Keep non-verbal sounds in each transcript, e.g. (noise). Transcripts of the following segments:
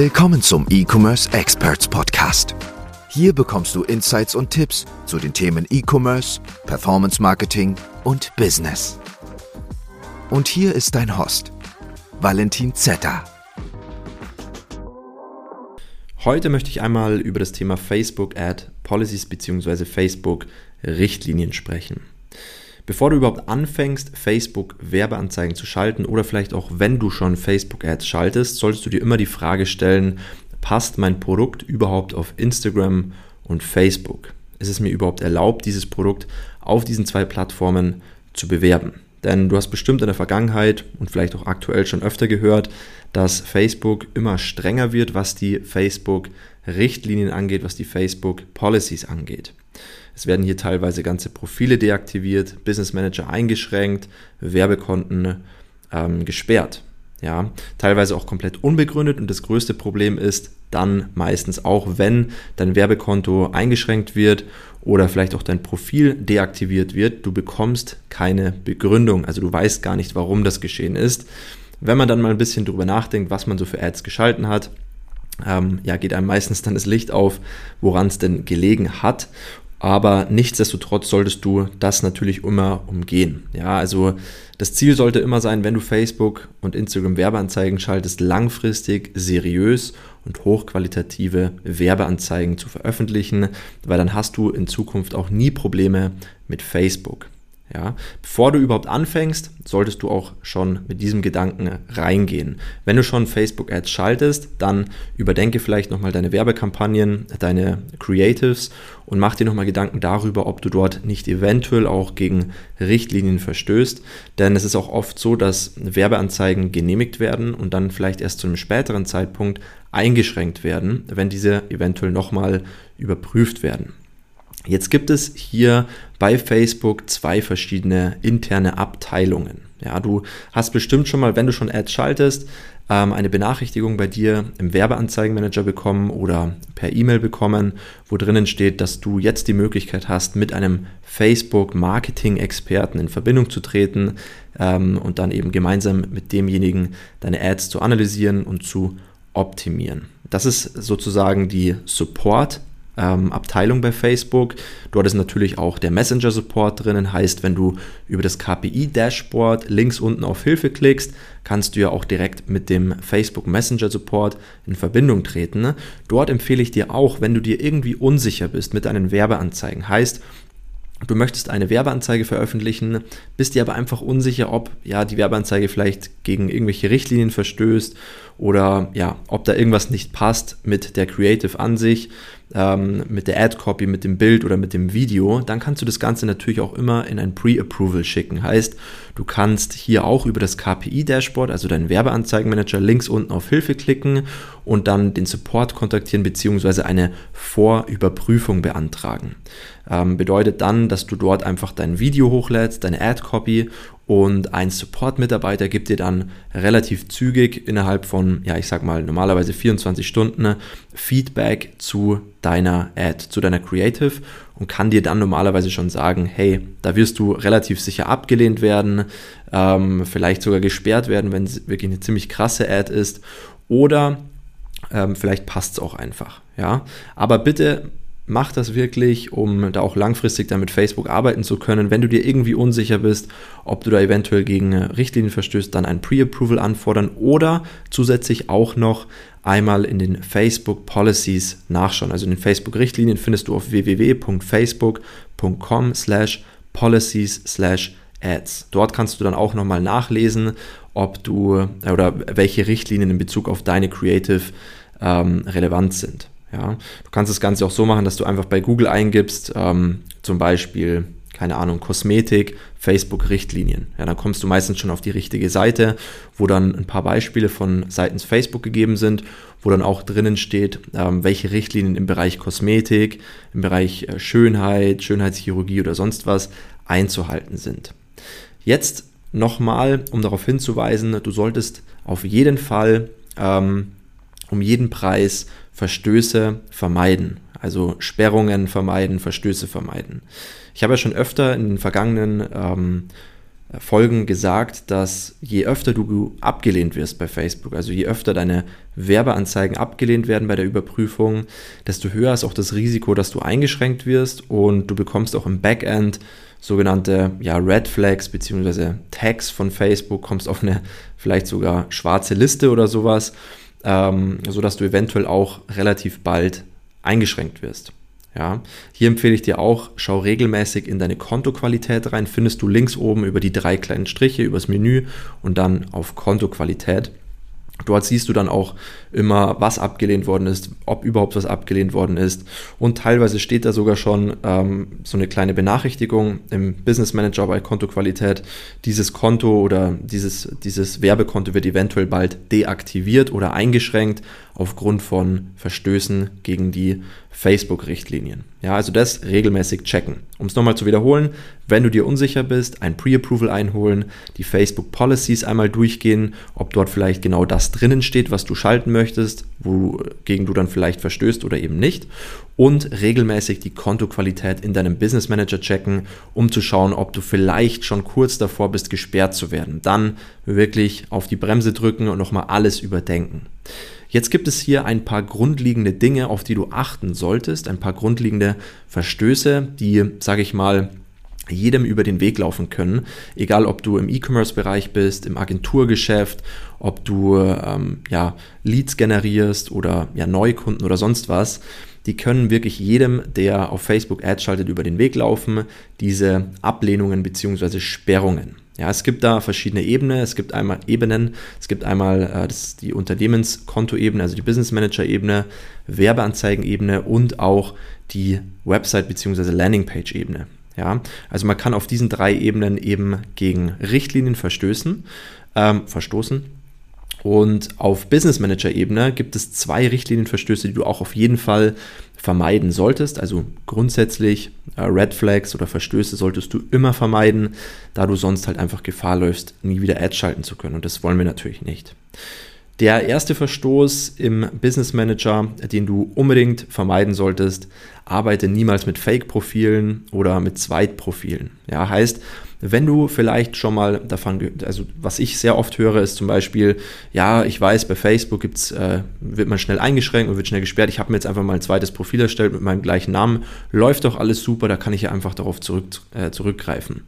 Willkommen zum E-Commerce Experts Podcast. Hier bekommst du Insights und Tipps zu den Themen E-Commerce, Performance Marketing und Business. Und hier ist dein Host, Valentin Zetter. Heute möchte ich einmal über das Thema Facebook Ad Policies bzw. Facebook Richtlinien sprechen. Bevor du überhaupt anfängst, Facebook Werbeanzeigen zu schalten oder vielleicht auch wenn du schon Facebook Ads schaltest, solltest du dir immer die Frage stellen, passt mein Produkt überhaupt auf Instagram und Facebook? Ist es mir überhaupt erlaubt, dieses Produkt auf diesen zwei Plattformen zu bewerben? Denn du hast bestimmt in der Vergangenheit und vielleicht auch aktuell schon öfter gehört, dass Facebook immer strenger wird, was die Facebook-Richtlinien angeht, was die Facebook-Policies angeht. Es werden hier teilweise ganze Profile deaktiviert, Business Manager eingeschränkt, Werbekonten ähm, gesperrt. Ja, teilweise auch komplett unbegründet und das größte Problem ist dann meistens auch, wenn dein Werbekonto eingeschränkt wird oder vielleicht auch dein Profil deaktiviert wird, du bekommst keine Begründung, also du weißt gar nicht, warum das geschehen ist. Wenn man dann mal ein bisschen drüber nachdenkt, was man so für Ads geschalten hat, ähm, ja, geht einem meistens dann das Licht auf, woran es denn gelegen hat. Aber nichtsdestotrotz solltest du das natürlich immer umgehen. Ja, also das Ziel sollte immer sein, wenn du Facebook und Instagram Werbeanzeigen schaltest, langfristig seriös und hochqualitative Werbeanzeigen zu veröffentlichen, weil dann hast du in Zukunft auch nie Probleme mit Facebook. Ja, bevor du überhaupt anfängst, solltest du auch schon mit diesem Gedanken reingehen. Wenn du schon Facebook Ads schaltest, dann überdenke vielleicht nochmal deine Werbekampagnen, deine Creatives und mach dir nochmal Gedanken darüber, ob du dort nicht eventuell auch gegen Richtlinien verstößt. Denn es ist auch oft so, dass Werbeanzeigen genehmigt werden und dann vielleicht erst zu einem späteren Zeitpunkt eingeschränkt werden, wenn diese eventuell nochmal überprüft werden. Jetzt gibt es hier bei Facebook zwei verschiedene interne Abteilungen. Ja, du hast bestimmt schon mal, wenn du schon Ads schaltest, ähm, eine Benachrichtigung bei dir im Werbeanzeigenmanager bekommen oder per E-Mail bekommen, wo drinnen steht, dass du jetzt die Möglichkeit hast, mit einem Facebook-Marketing-Experten in Verbindung zu treten ähm, und dann eben gemeinsam mit demjenigen deine Ads zu analysieren und zu optimieren. Das ist sozusagen die Support ähm, Abteilung bei Facebook. Dort ist natürlich auch der Messenger-Support drinnen. Heißt, wenn du über das KPI-Dashboard links unten auf Hilfe klickst, kannst du ja auch direkt mit dem Facebook Messenger Support in Verbindung treten. Dort empfehle ich dir auch, wenn du dir irgendwie unsicher bist mit deinen Werbeanzeigen. Heißt, du möchtest eine Werbeanzeige veröffentlichen, bist dir aber einfach unsicher, ob ja die Werbeanzeige vielleicht gegen irgendwelche Richtlinien verstößt oder ja, ob da irgendwas nicht passt mit der Creative an sich, ähm, mit der Ad-Copy, mit dem Bild oder mit dem Video, dann kannst du das Ganze natürlich auch immer in ein Pre-Approval schicken. Heißt, du kannst hier auch über das KPI-Dashboard, also deinen Werbeanzeigenmanager, links unten auf Hilfe klicken und dann den Support kontaktieren bzw. eine Vorüberprüfung beantragen. Ähm, bedeutet dann, dass du dort einfach dein Video hochlädst, deine Ad-Copy und ein Support-Mitarbeiter gibt dir dann relativ zügig innerhalb von, ja, ich sag mal, normalerweise 24 Stunden Feedback zu deiner Ad, zu deiner Creative und kann dir dann normalerweise schon sagen, hey, da wirst du relativ sicher abgelehnt werden, ähm, vielleicht sogar gesperrt werden, wenn es wirklich eine ziemlich krasse Ad ist oder ähm, vielleicht passt es auch einfach. Ja, aber bitte mach das wirklich, um da auch langfristig dann mit Facebook arbeiten zu können. Wenn du dir irgendwie unsicher bist, ob du da eventuell gegen Richtlinien verstößt, dann ein Pre-Approval anfordern oder zusätzlich auch noch einmal in den Facebook Policies nachschauen. Also in den Facebook Richtlinien findest du auf www.facebook.com slash policies slash ads. Dort kannst du dann auch nochmal nachlesen, ob du oder welche Richtlinien in Bezug auf deine Creative ähm, relevant sind. Ja, du kannst das Ganze auch so machen, dass du einfach bei Google eingibst, ähm, zum Beispiel, keine Ahnung, Kosmetik, Facebook-Richtlinien. Ja, dann kommst du meistens schon auf die richtige Seite, wo dann ein paar Beispiele von seitens Facebook gegeben sind, wo dann auch drinnen steht, ähm, welche Richtlinien im Bereich Kosmetik, im Bereich äh, Schönheit, Schönheitschirurgie oder sonst was einzuhalten sind. Jetzt nochmal, um darauf hinzuweisen, du solltest auf jeden Fall ähm, um jeden Preis Verstöße vermeiden. Also Sperrungen vermeiden, Verstöße vermeiden. Ich habe ja schon öfter in den vergangenen ähm, Folgen gesagt, dass je öfter du abgelehnt wirst bei Facebook, also je öfter deine Werbeanzeigen abgelehnt werden bei der Überprüfung, desto höher ist auch das Risiko, dass du eingeschränkt wirst und du bekommst auch im Backend sogenannte ja, Red Flags bzw. Tags von Facebook, kommst auf eine vielleicht sogar schwarze Liste oder sowas, ähm, sodass du eventuell auch relativ bald eingeschränkt wirst. Ja, hier empfehle ich dir auch, schau regelmäßig in deine Kontoqualität rein. Findest du links oben über die drei kleinen Striche, übers Menü und dann auf Kontoqualität. Dort siehst du dann auch immer, was abgelehnt worden ist, ob überhaupt was abgelehnt worden ist. Und teilweise steht da sogar schon ähm, so eine kleine Benachrichtigung im Business Manager bei Kontoqualität. Dieses Konto oder dieses, dieses Werbekonto wird eventuell bald deaktiviert oder eingeschränkt aufgrund von Verstößen gegen die Facebook-Richtlinien. Ja, also das regelmäßig checken. Um es nochmal zu wiederholen, wenn du dir unsicher bist, ein Pre-Approval einholen, die Facebook Policies einmal durchgehen, ob dort vielleicht genau das drinnen steht, was du schalten möchtest, wogegen du dann vielleicht verstößt oder eben nicht. Und regelmäßig die Kontoqualität in deinem Business Manager checken, um zu schauen, ob du vielleicht schon kurz davor bist, gesperrt zu werden. Dann wirklich auf die Bremse drücken und nochmal alles überdenken. Jetzt gibt es hier ein paar grundlegende Dinge, auf die du achten solltest, ein paar grundlegende Verstöße, die, sage ich mal, jedem über den Weg laufen können, egal ob du im E-Commerce-Bereich bist, im Agenturgeschäft, ob du ähm, ja, Leads generierst oder ja, Neukunden oder sonst was. Die können wirklich jedem, der auf Facebook Ads schaltet, über den Weg laufen, diese Ablehnungen bzw. Sperrungen. Ja, es gibt da verschiedene Ebenen. Es gibt einmal Ebenen. Es gibt einmal äh, das die Unternehmenskontoebene, also die Business Manager Ebene, Werbeanzeigen-Ebene und auch die Website bzw. Landingpage Ebene. Ja, also man kann auf diesen drei Ebenen eben gegen Richtlinien verstößen, ähm, verstoßen und auf Business Manager Ebene gibt es zwei Richtlinienverstöße, die du auch auf jeden Fall vermeiden solltest. Also grundsätzlich äh, Red Flags oder Verstöße solltest du immer vermeiden, da du sonst halt einfach Gefahr läufst, nie wieder Ads schalten zu können. Und das wollen wir natürlich nicht. Der erste Verstoß im Business Manager, den du unbedingt vermeiden solltest, arbeite niemals mit Fake-Profilen oder mit Zweitprofilen. Ja, heißt, wenn du vielleicht schon mal davon, also was ich sehr oft höre, ist zum Beispiel, ja, ich weiß, bei Facebook gibt's, äh, wird man schnell eingeschränkt und wird schnell gesperrt. Ich habe mir jetzt einfach mal ein zweites Profil erstellt mit meinem gleichen Namen. Läuft doch alles super, da kann ich ja einfach darauf zurück, äh, zurückgreifen.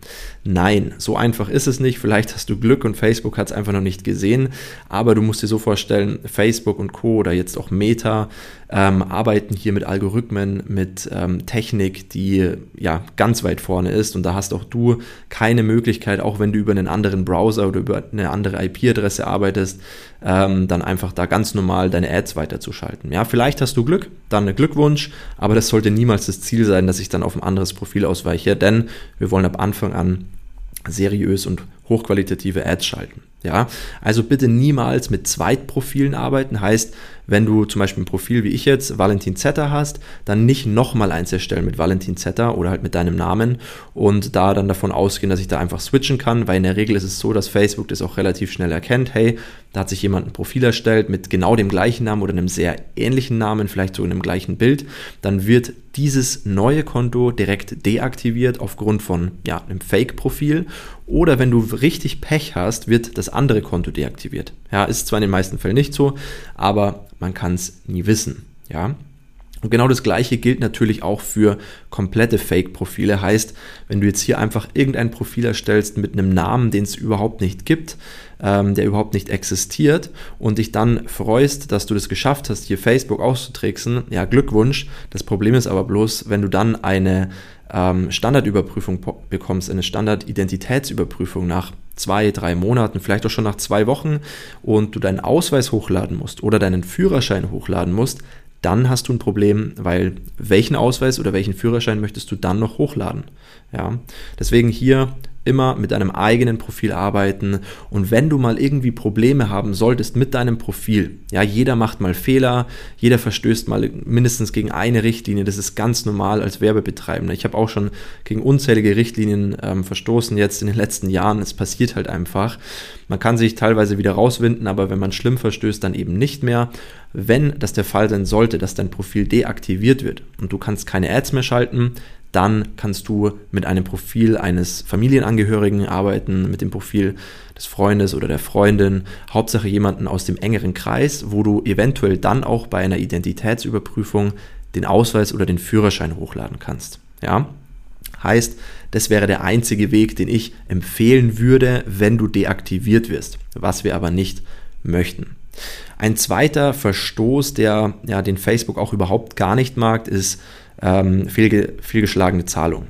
Nein, so einfach ist es nicht. Vielleicht hast du Glück und Facebook hat es einfach noch nicht gesehen. Aber du musst dir so vorstellen, Facebook und Co. oder jetzt auch Meta ähm, arbeiten hier mit Algorithmen, mit ähm, Technik, die ja ganz weit vorne ist. Und da hast auch du keine Möglichkeit, auch wenn du über einen anderen Browser oder über eine andere IP-Adresse arbeitest, ähm, dann einfach da ganz normal deine Ads weiterzuschalten. Ja, vielleicht hast du Glück, dann Glückwunsch, aber das sollte niemals das Ziel sein, dass ich dann auf ein anderes Profil ausweiche, denn wir wollen ab Anfang an seriös und hochqualitative Ads schalten. Ja, also bitte niemals mit Zweitprofilen arbeiten. Heißt, wenn du zum Beispiel ein Profil wie ich jetzt, Valentin Zetter hast, dann nicht nochmal eins erstellen mit Valentin Zetter oder halt mit deinem Namen und da dann davon ausgehen, dass ich da einfach switchen kann, weil in der Regel ist es so, dass Facebook das auch relativ schnell erkennt. Hey, da hat sich jemand ein Profil erstellt mit genau dem gleichen Namen oder einem sehr ähnlichen Namen, vielleicht so in einem gleichen Bild. Dann wird dieses neue Konto direkt deaktiviert aufgrund von ja, einem Fake-Profil oder wenn du richtig Pech hast, wird das andere Konto deaktiviert. Ja, ist zwar in den meisten Fällen nicht so, aber man kann es nie wissen. Ja. Und genau das gleiche gilt natürlich auch für komplette Fake-Profile. Heißt, wenn du jetzt hier einfach irgendein Profil erstellst mit einem Namen, den es überhaupt nicht gibt, ähm, der überhaupt nicht existiert und dich dann freust, dass du das geschafft hast, hier Facebook auszutricksen, ja, Glückwunsch. Das Problem ist aber bloß, wenn du dann eine ähm, Standardüberprüfung bekommst, eine Standardidentitätsüberprüfung nach zwei, drei Monaten, vielleicht auch schon nach zwei Wochen und du deinen Ausweis hochladen musst oder deinen Führerschein hochladen musst, dann hast du ein Problem, weil welchen Ausweis oder welchen Führerschein möchtest du dann noch hochladen? Ja, deswegen hier immer mit deinem eigenen Profil arbeiten und wenn du mal irgendwie Probleme haben solltest mit deinem Profil, ja, jeder macht mal Fehler, jeder verstößt mal mindestens gegen eine Richtlinie, das ist ganz normal als Werbebetreibender. Ich habe auch schon gegen unzählige Richtlinien ähm, verstoßen jetzt in den letzten Jahren, es passiert halt einfach. Man kann sich teilweise wieder rauswinden, aber wenn man schlimm verstößt, dann eben nicht mehr. Wenn das der Fall sein sollte, dass dein Profil deaktiviert wird und du kannst keine Ads mehr schalten, dann kannst du mit einem Profil eines Familienangehörigen arbeiten, mit dem Profil des Freundes oder der Freundin, Hauptsache jemanden aus dem engeren Kreis, wo du eventuell dann auch bei einer Identitätsüberprüfung den Ausweis oder den Führerschein hochladen kannst. Ja? Heißt, das wäre der einzige Weg, den ich empfehlen würde, wenn du deaktiviert wirst, was wir aber nicht möchten. Ein zweiter Verstoß, der ja, den Facebook auch überhaupt gar nicht mag, ist ähm, fehlge fehlgeschlagene Zahlung.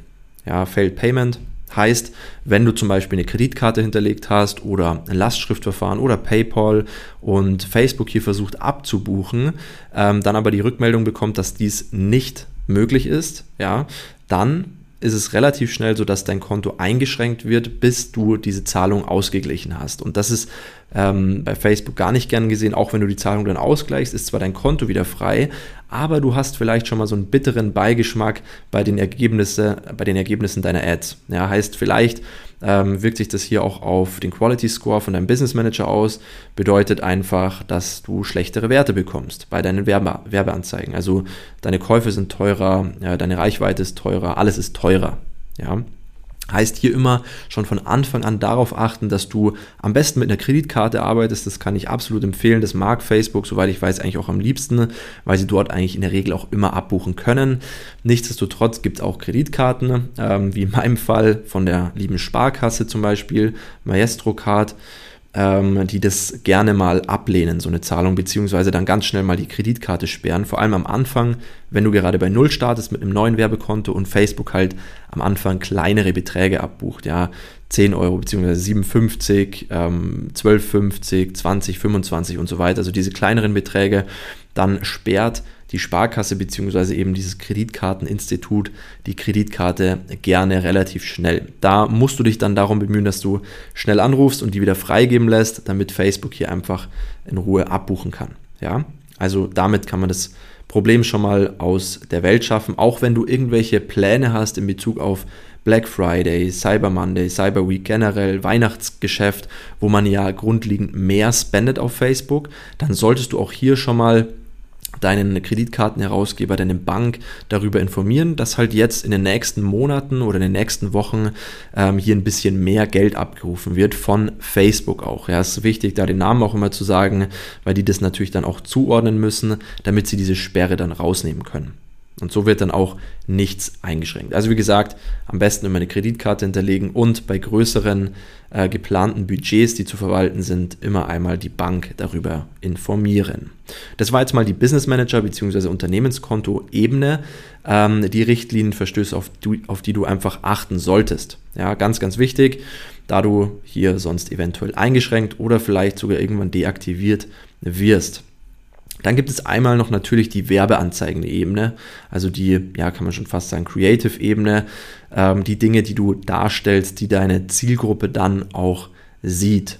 Ja, Failed Payment heißt, wenn du zum Beispiel eine Kreditkarte hinterlegt hast oder ein Lastschriftverfahren oder PayPal und Facebook hier versucht abzubuchen, ähm, dann aber die Rückmeldung bekommt, dass dies nicht möglich ist, ja, dann ist es relativ schnell so, dass dein Konto eingeschränkt wird, bis du diese Zahlung ausgeglichen hast. Und das ist ähm, bei Facebook gar nicht gern gesehen, auch wenn du die Zahlung dann ausgleichst, ist zwar dein Konto wieder frei, aber du hast vielleicht schon mal so einen bitteren Beigeschmack bei den, Ergebnisse, bei den Ergebnissen deiner Ads. Ja, heißt vielleicht ähm, wirkt sich das hier auch auf den Quality Score von deinem Business Manager aus, bedeutet einfach, dass du schlechtere Werte bekommst bei deinen Werbe Werbeanzeigen. Also deine Käufe sind teurer, ja, deine Reichweite ist teurer, alles ist teurer. Ja. Heißt hier immer schon von Anfang an darauf achten, dass du am besten mit einer Kreditkarte arbeitest. Das kann ich absolut empfehlen. Das mag Facebook, soweit ich weiß, eigentlich auch am liebsten, weil sie dort eigentlich in der Regel auch immer abbuchen können. Nichtsdestotrotz gibt es auch Kreditkarten, ähm, wie in meinem Fall von der lieben Sparkasse zum Beispiel, Maestro Card ähm, die das gerne mal ablehnen, so eine Zahlung, beziehungsweise dann ganz schnell mal die Kreditkarte sperren. Vor allem am Anfang, wenn du gerade bei Null startest mit einem neuen Werbekonto und Facebook halt am Anfang kleinere Beträge abbucht, ja, 10 Euro beziehungsweise 57, ähm, 12,50, 20, 25 und so weiter, also diese kleineren Beträge, dann sperrt die Sparkasse bzw. eben dieses Kreditkarteninstitut die Kreditkarte gerne relativ schnell. Da musst du dich dann darum bemühen, dass du schnell anrufst und die wieder freigeben lässt, damit Facebook hier einfach in Ruhe abbuchen kann. Ja, also damit kann man das Problem schon mal aus der Welt schaffen, auch wenn du irgendwelche Pläne hast in Bezug auf Black Friday, Cyber Monday, Cyber Week generell, Weihnachtsgeschäft, wo man ja grundlegend mehr spendet auf Facebook, dann solltest du auch hier schon mal deinen Kreditkartenherausgeber, deine Bank darüber informieren, dass halt jetzt in den nächsten Monaten oder in den nächsten Wochen ähm, hier ein bisschen mehr Geld abgerufen wird von Facebook auch. Ja, es ist wichtig, da den Namen auch immer zu sagen, weil die das natürlich dann auch zuordnen müssen, damit sie diese Sperre dann rausnehmen können. Und so wird dann auch nichts eingeschränkt. Also wie gesagt, am besten immer eine Kreditkarte hinterlegen und bei größeren äh, geplanten Budgets, die zu verwalten sind, immer einmal die Bank darüber informieren. Das war jetzt mal die Business Manager bzw. Unternehmenskonto-Ebene, ähm, die Richtlinienverstöße, auf die, auf die du einfach achten solltest. Ja, ganz, ganz wichtig, da du hier sonst eventuell eingeschränkt oder vielleicht sogar irgendwann deaktiviert wirst. Dann gibt es einmal noch natürlich die Werbeanzeigen-Ebene, also die, ja, kann man schon fast sagen, Creative-Ebene, ähm, die Dinge, die du darstellst, die deine Zielgruppe dann auch sieht.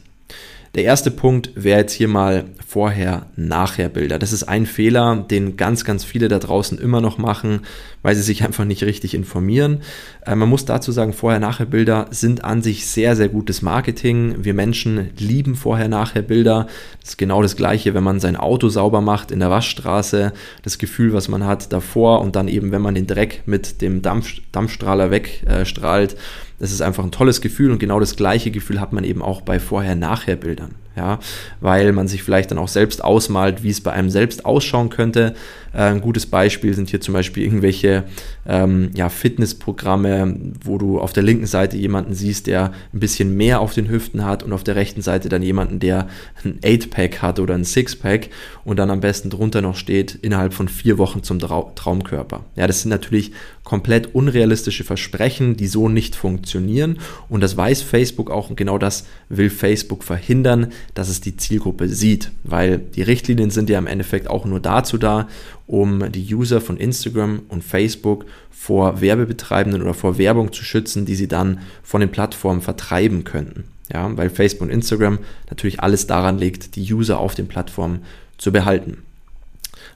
Der erste Punkt wäre jetzt hier mal Vorher-Nachher-Bilder. Das ist ein Fehler, den ganz, ganz viele da draußen immer noch machen, weil sie sich (laughs) einfach nicht richtig informieren. Äh, man muss dazu sagen, Vorher-Nachher-Bilder sind an sich sehr, sehr gutes Marketing. Wir Menschen lieben Vorher-Nachher-Bilder. Das ist genau das Gleiche, wenn man sein Auto sauber macht in der Waschstraße. Das Gefühl, was man hat davor und dann eben, wenn man den Dreck mit dem Dampf, Dampfstrahler wegstrahlt. Äh, das ist einfach ein tolles Gefühl und genau das gleiche Gefühl hat man eben auch bei Vorher-Nachher-Bildern. Ja, weil man sich vielleicht dann auch selbst ausmalt, wie es bei einem selbst ausschauen könnte. Äh, ein gutes Beispiel sind hier zum Beispiel irgendwelche ähm, ja, Fitnessprogramme, wo du auf der linken Seite jemanden siehst, der ein bisschen mehr auf den Hüften hat und auf der rechten Seite dann jemanden, der ein 8-Pack hat oder ein 6-Pack und dann am besten drunter noch steht, innerhalb von vier Wochen zum Trau Traumkörper. Ja, das sind natürlich komplett unrealistische Versprechen, die so nicht funktionieren. Und das weiß Facebook auch und genau das will Facebook verhindern, dass es die Zielgruppe sieht. Weil die Richtlinien sind ja im Endeffekt auch nur dazu da, um die User von Instagram und Facebook vor Werbebetreibenden oder vor Werbung zu schützen, die sie dann von den Plattformen vertreiben könnten. Ja, weil Facebook und Instagram natürlich alles daran legt, die User auf den Plattformen zu behalten.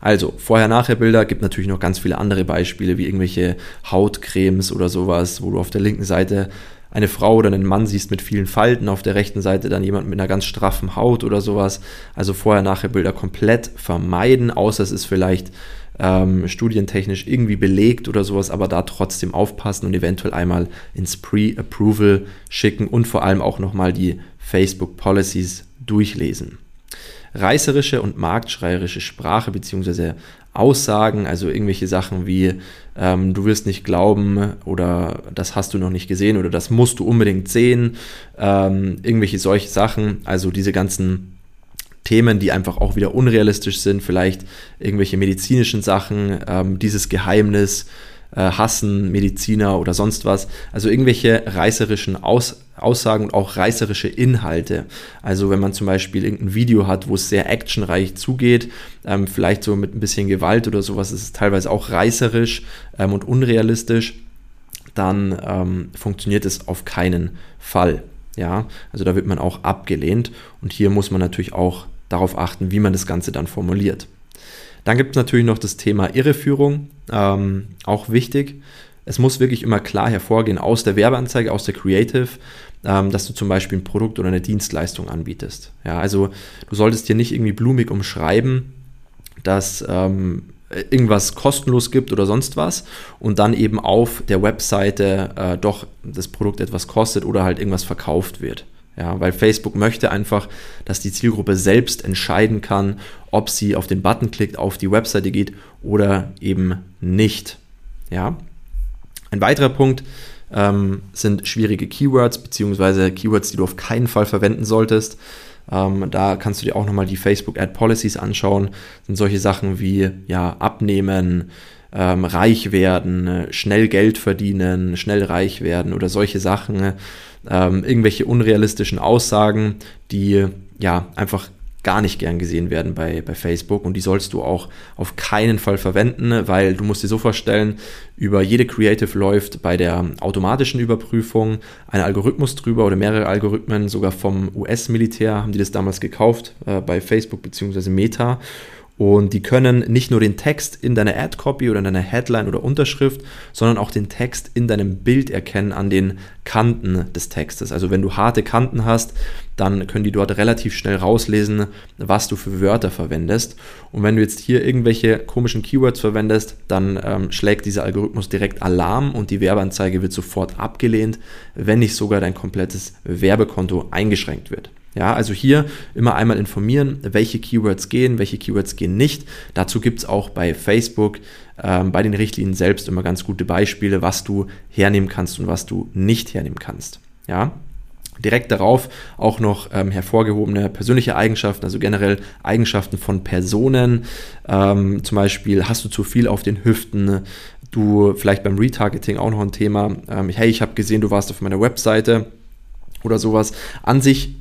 Also, Vorher-Nachher-Bilder gibt natürlich noch ganz viele andere Beispiele, wie irgendwelche Hautcremes oder sowas, wo du auf der linken Seite eine Frau oder einen Mann siehst mit vielen Falten, auf der rechten Seite dann jemand mit einer ganz straffen Haut oder sowas. Also vorher-nachher Bilder komplett vermeiden, außer es ist vielleicht ähm, studientechnisch irgendwie belegt oder sowas, aber da trotzdem aufpassen und eventuell einmal ins Pre-Approval schicken und vor allem auch nochmal die Facebook Policies durchlesen. Reißerische und marktschreierische Sprache bzw. Aussagen, also irgendwelche Sachen wie ähm, du wirst nicht glauben oder das hast du noch nicht gesehen oder das musst du unbedingt sehen, ähm, irgendwelche solche Sachen, also diese ganzen Themen, die einfach auch wieder unrealistisch sind, vielleicht irgendwelche medizinischen Sachen, ähm, dieses Geheimnis, hassen Mediziner oder sonst was. Also irgendwelche reißerischen Aus Aussagen und auch reißerische Inhalte. Also wenn man zum Beispiel irgendein Video hat, wo es sehr actionreich zugeht, ähm, vielleicht so mit ein bisschen Gewalt oder sowas, ist es teilweise auch reißerisch ähm, und unrealistisch, dann ähm, funktioniert es auf keinen Fall. Ja, also da wird man auch abgelehnt und hier muss man natürlich auch darauf achten, wie man das Ganze dann formuliert. Dann gibt es natürlich noch das Thema Irreführung, ähm, auch wichtig. Es muss wirklich immer klar hervorgehen aus der Werbeanzeige, aus der Creative, ähm, dass du zum Beispiel ein Produkt oder eine Dienstleistung anbietest. Ja, also du solltest dir nicht irgendwie blumig umschreiben, dass ähm, irgendwas kostenlos gibt oder sonst was und dann eben auf der Webseite äh, doch das Produkt etwas kostet oder halt irgendwas verkauft wird. Ja, weil Facebook möchte einfach, dass die Zielgruppe selbst entscheiden kann, ob sie auf den Button klickt, auf die Webseite geht oder eben nicht. Ja. Ein weiterer Punkt ähm, sind schwierige Keywords beziehungsweise Keywords, die du auf keinen Fall verwenden solltest. Ähm, da kannst du dir auch nochmal die Facebook Ad Policies anschauen. Das sind solche Sachen wie ja, abnehmen, ähm, reich werden, schnell Geld verdienen, schnell reich werden oder solche Sachen ähm, irgendwelche unrealistischen Aussagen, die ja einfach gar nicht gern gesehen werden bei, bei Facebook und die sollst du auch auf keinen Fall verwenden, weil du musst dir so vorstellen, über jede Creative läuft bei der automatischen Überprüfung ein Algorithmus drüber oder mehrere Algorithmen, sogar vom US-Militär haben die das damals gekauft äh, bei Facebook bzw. Meta und die können nicht nur den Text in deiner Ad-Copy oder in deiner Headline oder Unterschrift, sondern auch den Text in deinem Bild erkennen an den Kanten des Textes. Also wenn du harte Kanten hast, dann können die dort relativ schnell rauslesen, was du für Wörter verwendest. Und wenn du jetzt hier irgendwelche komischen Keywords verwendest, dann ähm, schlägt dieser Algorithmus direkt Alarm und die Werbeanzeige wird sofort abgelehnt, wenn nicht sogar dein komplettes Werbekonto eingeschränkt wird. Ja, also hier immer einmal informieren, welche Keywords gehen, welche Keywords gehen nicht. Dazu gibt es auch bei Facebook, ähm, bei den Richtlinien selbst immer ganz gute Beispiele, was du hernehmen kannst und was du nicht hernehmen kannst. Ja, Direkt darauf auch noch ähm, hervorgehobene persönliche Eigenschaften, also generell Eigenschaften von Personen. Ähm, zum Beispiel hast du zu viel auf den Hüften, du vielleicht beim Retargeting auch noch ein Thema. Ähm, hey, ich habe gesehen, du warst auf meiner Webseite oder sowas. An sich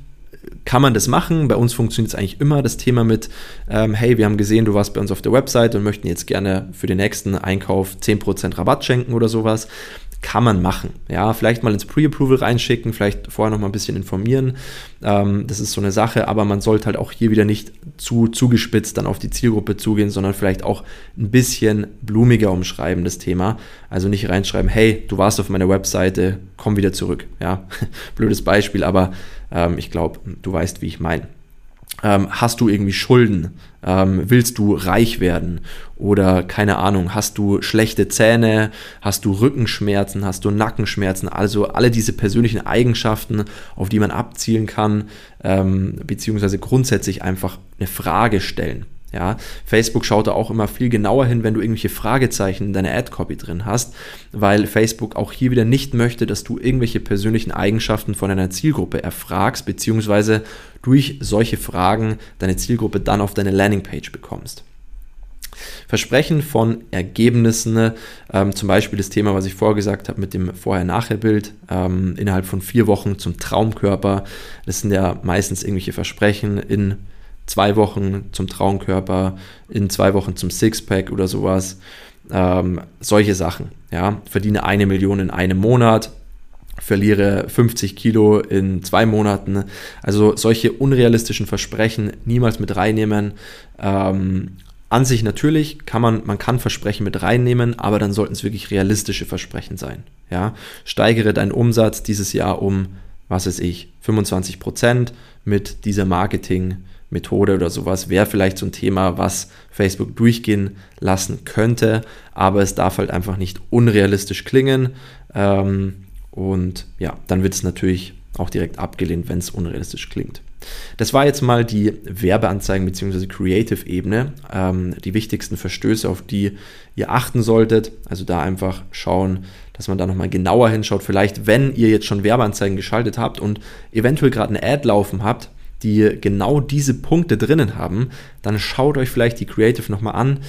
kann man das machen. Bei uns funktioniert es eigentlich immer das Thema mit, ähm, hey, wir haben gesehen, du warst bei uns auf der Website und möchten jetzt gerne für den nächsten Einkauf 10% Rabatt schenken oder sowas kann man machen. Ja, vielleicht mal ins Pre-Approval reinschicken, vielleicht vorher noch mal ein bisschen informieren. Ähm, das ist so eine Sache, aber man sollte halt auch hier wieder nicht zu zugespitzt dann auf die Zielgruppe zugehen, sondern vielleicht auch ein bisschen blumiger umschreiben das Thema. Also nicht reinschreiben, hey, du warst auf meiner Webseite, komm wieder zurück. Ja, (laughs) blödes Beispiel, aber ähm, ich glaube, du weißt, wie ich meine ähm, hast du irgendwie Schulden? Ähm, willst du reich werden? Oder keine Ahnung, hast du schlechte Zähne? Hast du Rückenschmerzen? Hast du Nackenschmerzen? Also alle diese persönlichen Eigenschaften, auf die man abzielen kann, ähm, beziehungsweise grundsätzlich einfach eine Frage stellen. Ja, Facebook schaut da auch immer viel genauer hin, wenn du irgendwelche Fragezeichen in deiner Ad-Copy drin hast, weil Facebook auch hier wieder nicht möchte, dass du irgendwelche persönlichen Eigenschaften von deiner Zielgruppe erfragst, beziehungsweise durch solche Fragen deine Zielgruppe dann auf deine Landingpage bekommst. Versprechen von Ergebnissen, ähm, zum Beispiel das Thema, was ich vorher gesagt habe mit dem Vorher-Nachher-Bild, ähm, innerhalb von vier Wochen zum Traumkörper. Das sind ja meistens irgendwelche Versprechen in zwei Wochen zum Traumkörper, in zwei Wochen zum Sixpack oder sowas. Ähm, solche Sachen. Ja, verdiene eine Million in einem Monat, verliere 50 Kilo in zwei Monaten. Also solche unrealistischen Versprechen niemals mit reinnehmen. Ähm, An sich natürlich kann man, man kann Versprechen mit reinnehmen, aber dann sollten es wirklich realistische Versprechen sein. Ja? Steigere deinen Umsatz dieses Jahr um, was weiß ich, 25 Prozent mit dieser Marketing-Methode oder sowas. Wäre vielleicht so ein Thema, was Facebook durchgehen lassen könnte, aber es darf halt einfach nicht unrealistisch klingen. Ähm, und ja, dann wird es natürlich auch direkt abgelehnt, wenn es unrealistisch klingt. Das war jetzt mal die Werbeanzeigen bzw. Creative-Ebene, ähm, die wichtigsten Verstöße, auf die ihr achten solltet. Also da einfach schauen, dass man da nochmal genauer hinschaut. Vielleicht, wenn ihr jetzt schon Werbeanzeigen geschaltet habt und eventuell gerade eine Ad laufen habt, die genau diese Punkte drinnen haben, dann schaut euch vielleicht die Creative nochmal an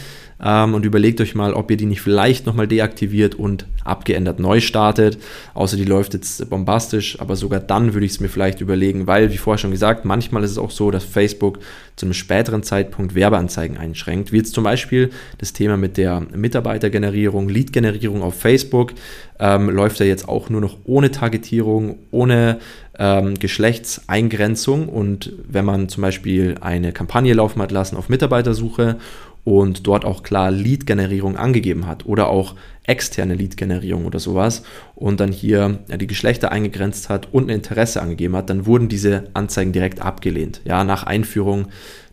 ähm, und überlegt euch mal, ob ihr die nicht vielleicht nochmal deaktiviert und abgeändert neu startet. Außer die läuft jetzt bombastisch, aber sogar dann würde ich es mir vielleicht überlegen, weil, wie vorher schon gesagt, manchmal ist es auch so, dass Facebook zu einem späteren Zeitpunkt Werbeanzeigen einschränkt. Wie jetzt zum Beispiel das Thema mit der Mitarbeitergenerierung, Lead-Generierung auf Facebook, ähm, läuft ja jetzt auch nur noch ohne Targetierung, ohne ähm, Geschlechtseingrenzung. Und wenn man zum Beispiel eine Kampagne laufen hat lassen auf Mitarbeitersuche und dort auch klar Lead-Generierung angegeben hat oder auch externe Lead-Generierung oder sowas und dann hier ja, die Geschlechter eingegrenzt hat und ein Interesse angegeben hat, dann wurden diese Anzeigen direkt abgelehnt. Ja, nach Einführung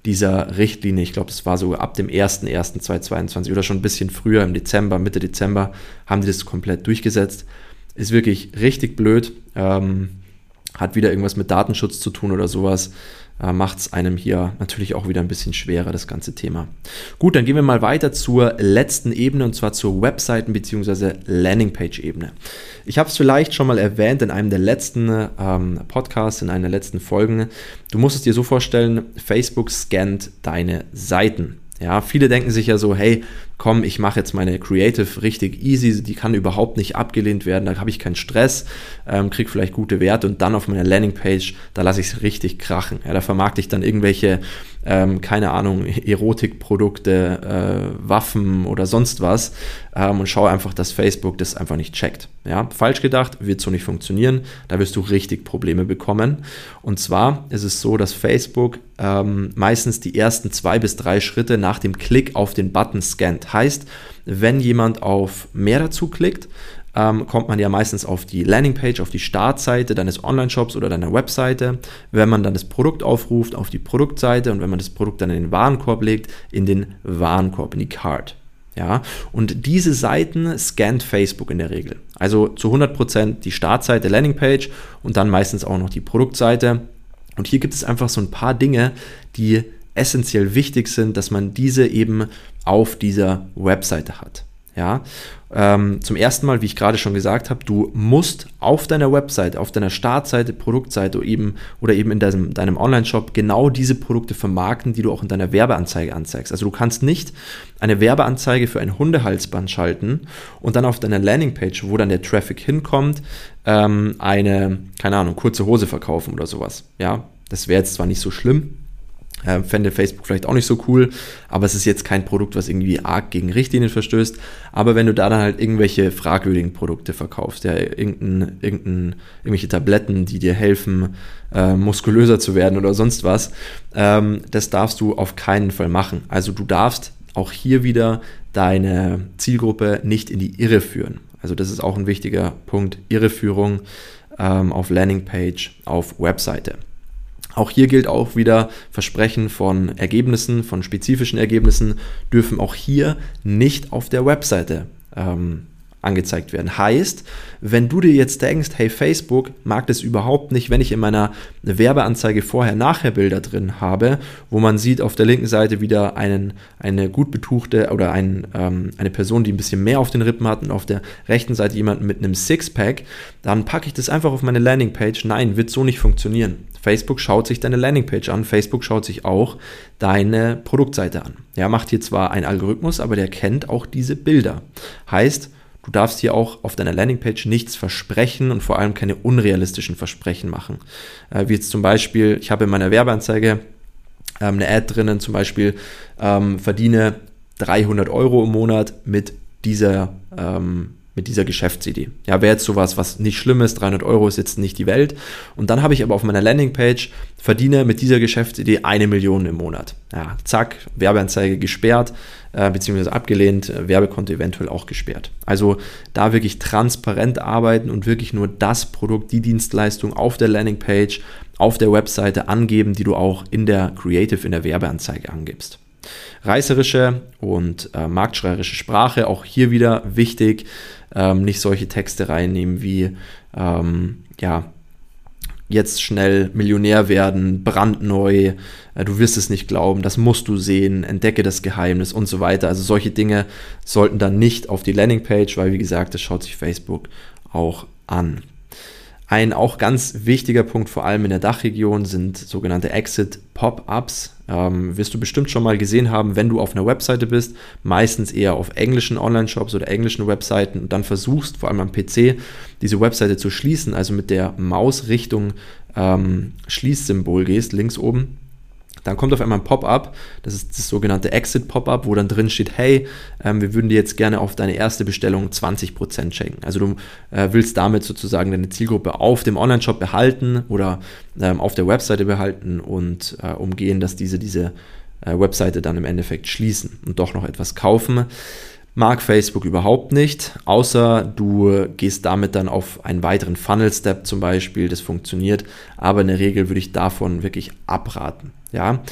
dieser Richtlinie, ich glaube, das war sogar ab dem 01.01.2022 oder schon ein bisschen früher, im Dezember, Mitte Dezember, haben die das komplett durchgesetzt. Ist wirklich richtig blöd. Ähm, hat wieder irgendwas mit Datenschutz zu tun oder sowas äh, macht es einem hier natürlich auch wieder ein bisschen schwerer, das ganze Thema. Gut, dann gehen wir mal weiter zur letzten Ebene und zwar zur Webseiten- bzw. Landingpage-Ebene. Ich habe es vielleicht schon mal erwähnt in einem der letzten ähm, Podcasts, in einer der letzten Folgen. Du musst es dir so vorstellen, Facebook scannt deine Seiten. Ja, viele denken sich ja so, hey, komm, ich mache jetzt meine Creative richtig easy, die kann überhaupt nicht abgelehnt werden, da habe ich keinen Stress, ähm, kriege vielleicht gute Werte und dann auf meiner Landingpage, da lasse ich es richtig krachen. Ja, da vermarkte ich dann irgendwelche ähm, keine Ahnung, Erotikprodukte, äh, Waffen oder sonst was ähm, und schaue einfach, dass Facebook das einfach nicht checkt. Ja, falsch gedacht, wird so nicht funktionieren, da wirst du richtig Probleme bekommen. Und zwar ist es so, dass Facebook ähm, meistens die ersten zwei bis drei Schritte nach dem Klick auf den Button scannt. Heißt, wenn jemand auf mehr dazu klickt, ähm, kommt man ja meistens auf die Landingpage, auf die Startseite deines Online-Shops oder deiner Webseite. Wenn man dann das Produkt aufruft, auf die Produktseite und wenn man das Produkt dann in den Warenkorb legt, in den Warenkorb, in die Card. Ja, und diese Seiten scannt Facebook in der Regel. Also zu 100% die Startseite, Landingpage und dann meistens auch noch die Produktseite. Und hier gibt es einfach so ein paar Dinge, die essentiell wichtig sind, dass man diese eben auf dieser Webseite hat. Ja, ähm, zum ersten Mal, wie ich gerade schon gesagt habe, du musst auf deiner Website, auf deiner Startseite, Produktseite eben, oder eben in deinem, deinem Online-Shop genau diese Produkte vermarkten, die du auch in deiner Werbeanzeige anzeigst. Also du kannst nicht eine Werbeanzeige für ein Hundehalsband schalten und dann auf deiner Landingpage, wo dann der Traffic hinkommt, ähm, eine, keine Ahnung, kurze Hose verkaufen oder sowas. Ja, das wäre jetzt zwar nicht so schlimm, äh, fände Facebook vielleicht auch nicht so cool, aber es ist jetzt kein Produkt, was irgendwie arg gegen Richtlinien verstößt. Aber wenn du da dann halt irgendwelche fragwürdigen Produkte verkaufst, ja, irgendein, irgendein, irgendwelche Tabletten, die dir helfen, äh, muskulöser zu werden oder sonst was, ähm, das darfst du auf keinen Fall machen. Also du darfst auch hier wieder deine Zielgruppe nicht in die Irre führen. Also das ist auch ein wichtiger Punkt, Irreführung ähm, auf Landingpage, auf Webseite. Auch hier gilt auch wieder Versprechen von Ergebnissen, von spezifischen Ergebnissen dürfen auch hier nicht auf der Webseite ähm, angezeigt werden. Heißt, wenn du dir jetzt denkst, hey, Facebook mag das überhaupt nicht, wenn ich in meiner Werbeanzeige Vorher-Nachher-Bilder drin habe, wo man sieht auf der linken Seite wieder einen, eine gut betuchte oder ein, ähm, eine Person, die ein bisschen mehr auf den Rippen hat und auf der rechten Seite jemanden mit einem Sixpack, dann packe ich das einfach auf meine Landingpage. Nein, wird so nicht funktionieren. Facebook schaut sich deine Landingpage an, Facebook schaut sich auch deine Produktseite an. Ja, macht hier zwar ein Algorithmus, aber der kennt auch diese Bilder. Heißt, Du darfst hier auch auf deiner Landingpage nichts versprechen und vor allem keine unrealistischen Versprechen machen. Äh, wie jetzt zum Beispiel, ich habe in meiner Werbeanzeige ähm, eine Ad drinnen, zum Beispiel ähm, verdiene 300 Euro im Monat mit dieser, ähm, mit dieser Geschäftsidee. Ja, wäre jetzt sowas, was nicht schlimm ist, 300 Euro ist jetzt nicht die Welt. Und dann habe ich aber auf meiner Landingpage, verdiene mit dieser Geschäftsidee eine Million im Monat. Ja, zack, Werbeanzeige gesperrt, äh, beziehungsweise abgelehnt, äh, Werbekonto eventuell auch gesperrt. Also da wirklich transparent arbeiten und wirklich nur das Produkt, die Dienstleistung auf der Landingpage, auf der Webseite angeben, die du auch in der Creative, in der Werbeanzeige angibst reißerische und äh, marktschreierische Sprache. Auch hier wieder wichtig, ähm, nicht solche Texte reinnehmen wie, ähm, ja, jetzt schnell Millionär werden, brandneu, äh, du wirst es nicht glauben, das musst du sehen, entdecke das Geheimnis und so weiter. Also solche Dinge sollten dann nicht auf die Landingpage, weil wie gesagt, das schaut sich Facebook auch an. Ein auch ganz wichtiger Punkt, vor allem in der Dachregion, sind sogenannte Exit-Pop-ups. Ähm, wirst du bestimmt schon mal gesehen haben, wenn du auf einer Webseite bist, meistens eher auf englischen Online-Shops oder englischen Webseiten und dann versuchst, vor allem am PC, diese Webseite zu schließen, also mit der Maus Richtung ähm, Schließsymbol gehst, links oben, dann kommt auf einmal ein Pop-up, das ist das sogenannte Exit-Pop-up, wo dann drin steht, hey, ähm, wir würden dir jetzt gerne auf deine erste Bestellung 20% schenken. Also du äh, willst damit sozusagen deine Zielgruppe auf dem Online-Shop behalten oder ähm, auf der Webseite behalten und äh, umgehen, dass diese diese äh, Webseite dann im Endeffekt schließen und doch noch etwas kaufen mag Facebook überhaupt nicht, außer du gehst damit dann auf einen weiteren Funnel-Step zum Beispiel, das funktioniert, aber in der Regel würde ich davon wirklich abraten. Ja,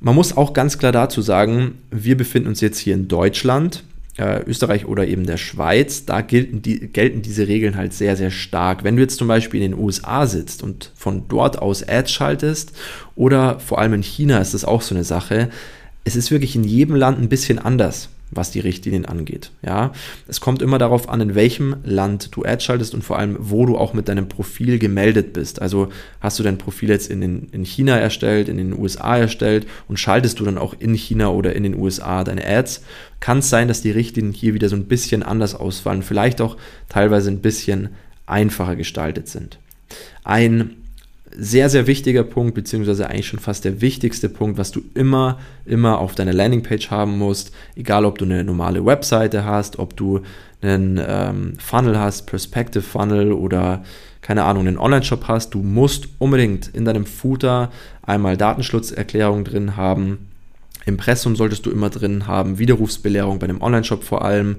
man muss auch ganz klar dazu sagen, wir befinden uns jetzt hier in Deutschland, äh, Österreich oder eben der Schweiz, da gelten, die, gelten diese Regeln halt sehr, sehr stark. Wenn du jetzt zum Beispiel in den USA sitzt und von dort aus Ads schaltest oder vor allem in China ist das auch so eine Sache, es ist wirklich in jedem Land ein bisschen anders was die Richtlinien angeht. Ja, es kommt immer darauf an, in welchem Land du Ads schaltest und vor allem, wo du auch mit deinem Profil gemeldet bist. Also hast du dein Profil jetzt in, den, in China erstellt, in den USA erstellt und schaltest du dann auch in China oder in den USA deine Ads, kann es sein, dass die Richtlinien hier wieder so ein bisschen anders ausfallen, vielleicht auch teilweise ein bisschen einfacher gestaltet sind. Ein sehr, sehr wichtiger Punkt, beziehungsweise eigentlich schon fast der wichtigste Punkt, was du immer, immer auf deiner Landingpage haben musst, egal ob du eine normale Webseite hast, ob du einen ähm, Funnel hast, Perspective Funnel oder keine Ahnung, einen Online-Shop hast, du musst unbedingt in deinem Footer einmal Datenschutzerklärung drin haben. Impressum solltest du immer drin haben, Widerrufsbelehrung bei einem Online-Shop vor allem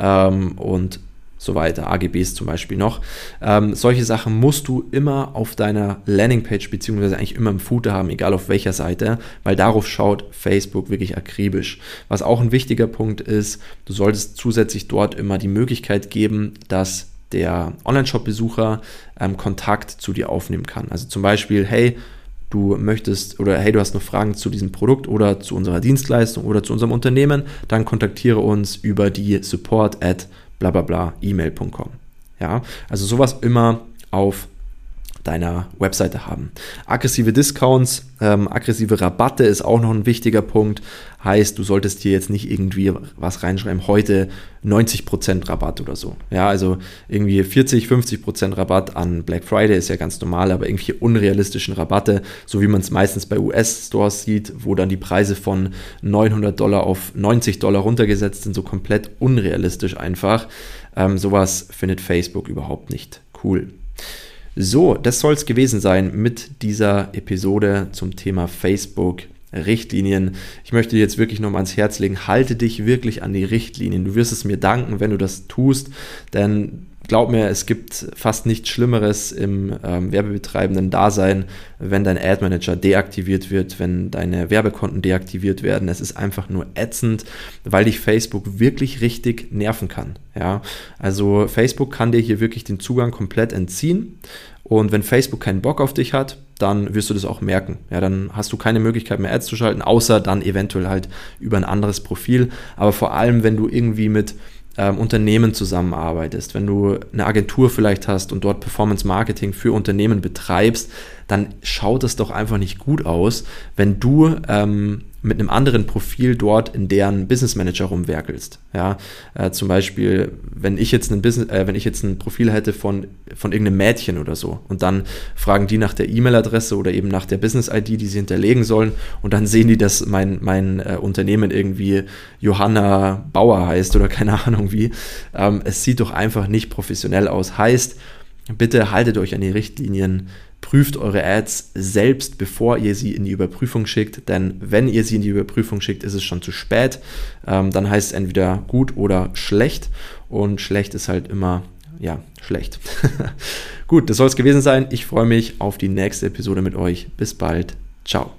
ähm, und so weiter, AGBs zum Beispiel noch. Ähm, solche Sachen musst du immer auf deiner Landingpage beziehungsweise eigentlich immer im Footer haben, egal auf welcher Seite, weil darauf schaut Facebook wirklich akribisch. Was auch ein wichtiger Punkt ist, du solltest zusätzlich dort immer die Möglichkeit geben, dass der Online-Shop-Besucher ähm, Kontakt zu dir aufnehmen kann. Also zum Beispiel, hey, du möchtest oder hey, du hast noch Fragen zu diesem Produkt oder zu unserer Dienstleistung oder zu unserem Unternehmen, dann kontaktiere uns über die support at bla bla bla email.com. Ja, also sowas immer auf deiner Webseite haben. Aggressive Discounts, ähm, aggressive Rabatte ist auch noch ein wichtiger Punkt. Heißt, du solltest hier jetzt nicht irgendwie was reinschreiben, heute 90% Rabatt oder so. Ja, also irgendwie 40, 50% Rabatt an Black Friday ist ja ganz normal, aber irgendwie unrealistischen Rabatte, so wie man es meistens bei US-Stores sieht, wo dann die Preise von 900 Dollar auf 90 Dollar runtergesetzt sind, so komplett unrealistisch einfach. Ähm, sowas findet Facebook überhaupt nicht cool. So, das soll es gewesen sein mit dieser Episode zum Thema Facebook. Richtlinien. Ich möchte dir jetzt wirklich nochmal ans Herz legen, halte dich wirklich an die Richtlinien. Du wirst es mir danken, wenn du das tust, denn glaub mir, es gibt fast nichts Schlimmeres im ähm, werbebetreibenden Dasein, wenn dein Ad Manager deaktiviert wird, wenn deine Werbekonten deaktiviert werden. Es ist einfach nur ätzend, weil dich Facebook wirklich richtig nerven kann. Ja, also Facebook kann dir hier wirklich den Zugang komplett entziehen. Und wenn Facebook keinen Bock auf dich hat, dann wirst du das auch merken. Ja, dann hast du keine Möglichkeit mehr Ads zu schalten, außer dann eventuell halt über ein anderes Profil. Aber vor allem, wenn du irgendwie mit ähm, Unternehmen zusammenarbeitest, wenn du eine Agentur vielleicht hast und dort Performance Marketing für Unternehmen betreibst, dann schaut es doch einfach nicht gut aus, wenn du ähm, mit einem anderen Profil dort in deren Business Manager rumwerkelst. Ja, äh, zum Beispiel, wenn ich jetzt ein Business, äh, wenn ich jetzt ein Profil hätte von, von irgendeinem Mädchen oder so und dann fragen die nach der E-Mail-Adresse oder eben nach der Business-ID, die sie hinterlegen sollen und dann sehen die, dass mein, mein äh, Unternehmen irgendwie Johanna Bauer heißt oder keine Ahnung wie. Ähm, es sieht doch einfach nicht professionell aus. Heißt, bitte haltet euch an die Richtlinien prüft eure Ads selbst, bevor ihr sie in die Überprüfung schickt, denn wenn ihr sie in die Überprüfung schickt, ist es schon zu spät. Ähm, dann heißt es entweder gut oder schlecht und schlecht ist halt immer, ja, schlecht. (laughs) gut, das soll es gewesen sein. Ich freue mich auf die nächste Episode mit euch. Bis bald. Ciao.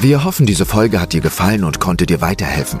Wir hoffen, diese Folge hat dir gefallen und konnte dir weiterhelfen.